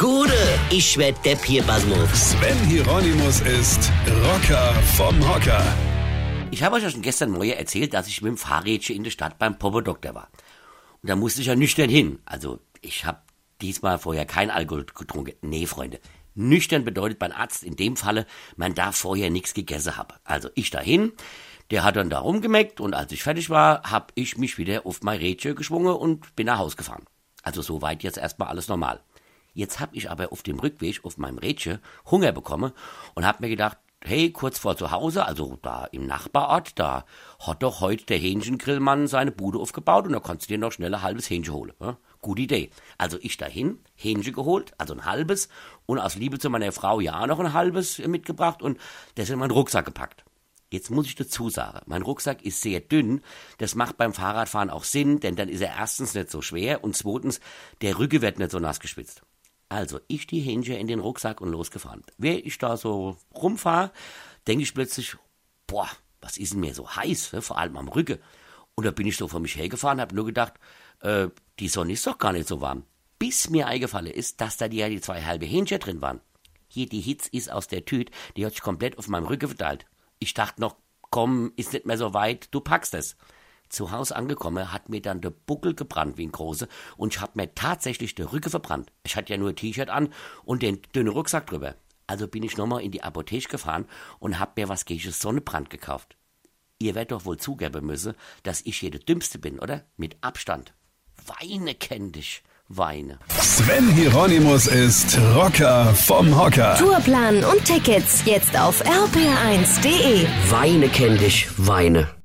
Gude, ich werd Depp hier, Basmus. Sven Hieronymus ist Rocker vom Hocker. Ich habe euch ja schon gestern Morgen erzählt, dass ich mit dem Fahrrädchen in der Stadt beim Poppodoktor war. Und da musste ich ja nüchtern hin. Also, ich habe diesmal vorher kein Alkohol getrunken. Nee, Freunde. Nüchtern bedeutet beim Arzt in dem Falle, man darf vorher nichts gegessen haben. Also ich dahin, der hat dann da rumgemeckt und als ich fertig war, hab ich mich wieder auf mein Rädchen geschwungen und bin nach Haus gefahren. Also soweit jetzt erstmal alles normal. Jetzt hab ich aber auf dem Rückweg auf meinem Rädchen Hunger bekommen und hab mir gedacht, hey, kurz vor zu Hause, also da im Nachbarort, da hat doch heute der Hähnchengrillmann seine Bude aufgebaut und da kannst du dir noch schnell ein halbes Hähnchen holen. Ja? Gute Idee. Also ich dahin, Hähnchen geholt, also ein halbes und aus Liebe zu meiner Frau ja noch ein halbes mitgebracht und das in meinen Rucksack gepackt. Jetzt muss ich dazu sagen, mein Rucksack ist sehr dünn. Das macht beim Fahrradfahren auch Sinn, denn dann ist er erstens nicht so schwer und zweitens, der Rücken wird nicht so nass geschwitzt. Also, ich die Hähnchen in den Rucksack und losgefahren. Wer ich da so rumfahre, denke ich plötzlich, boah, was ist denn mir so heiß, vor allem am Rücken. Und da bin ich so vor mich hergefahren, habe nur gedacht, äh, die Sonne ist doch gar nicht so warm. Bis mir eingefallen ist, dass da die ja die zwei halbe Hähnchen drin waren. Hier, die Hitz ist aus der Tüte, die hat sich komplett auf meinem Rücken verteilt. Ich dachte noch, komm, ist nicht mehr so weit, du packst es. Zu Hause angekommen, hat mir dann der Buckel gebrannt wie ein große und ich hab mir tatsächlich der Rücken verbrannt. Ich hatte ja nur ein T-Shirt an und den dünnen Rucksack drüber. Also bin ich nochmal in die Apotheke gefahren und hab mir was gegen Sonnenbrand gekauft. Ihr werdet doch wohl zugeben müssen, dass ich hier der Dümmste bin, oder? Mit Abstand. Weine kenn dich. Weine. Sven Hieronymus ist Rocker vom Hocker. Tourplan und Tickets jetzt auf rpr1.de. Weine kenn dich, Weine.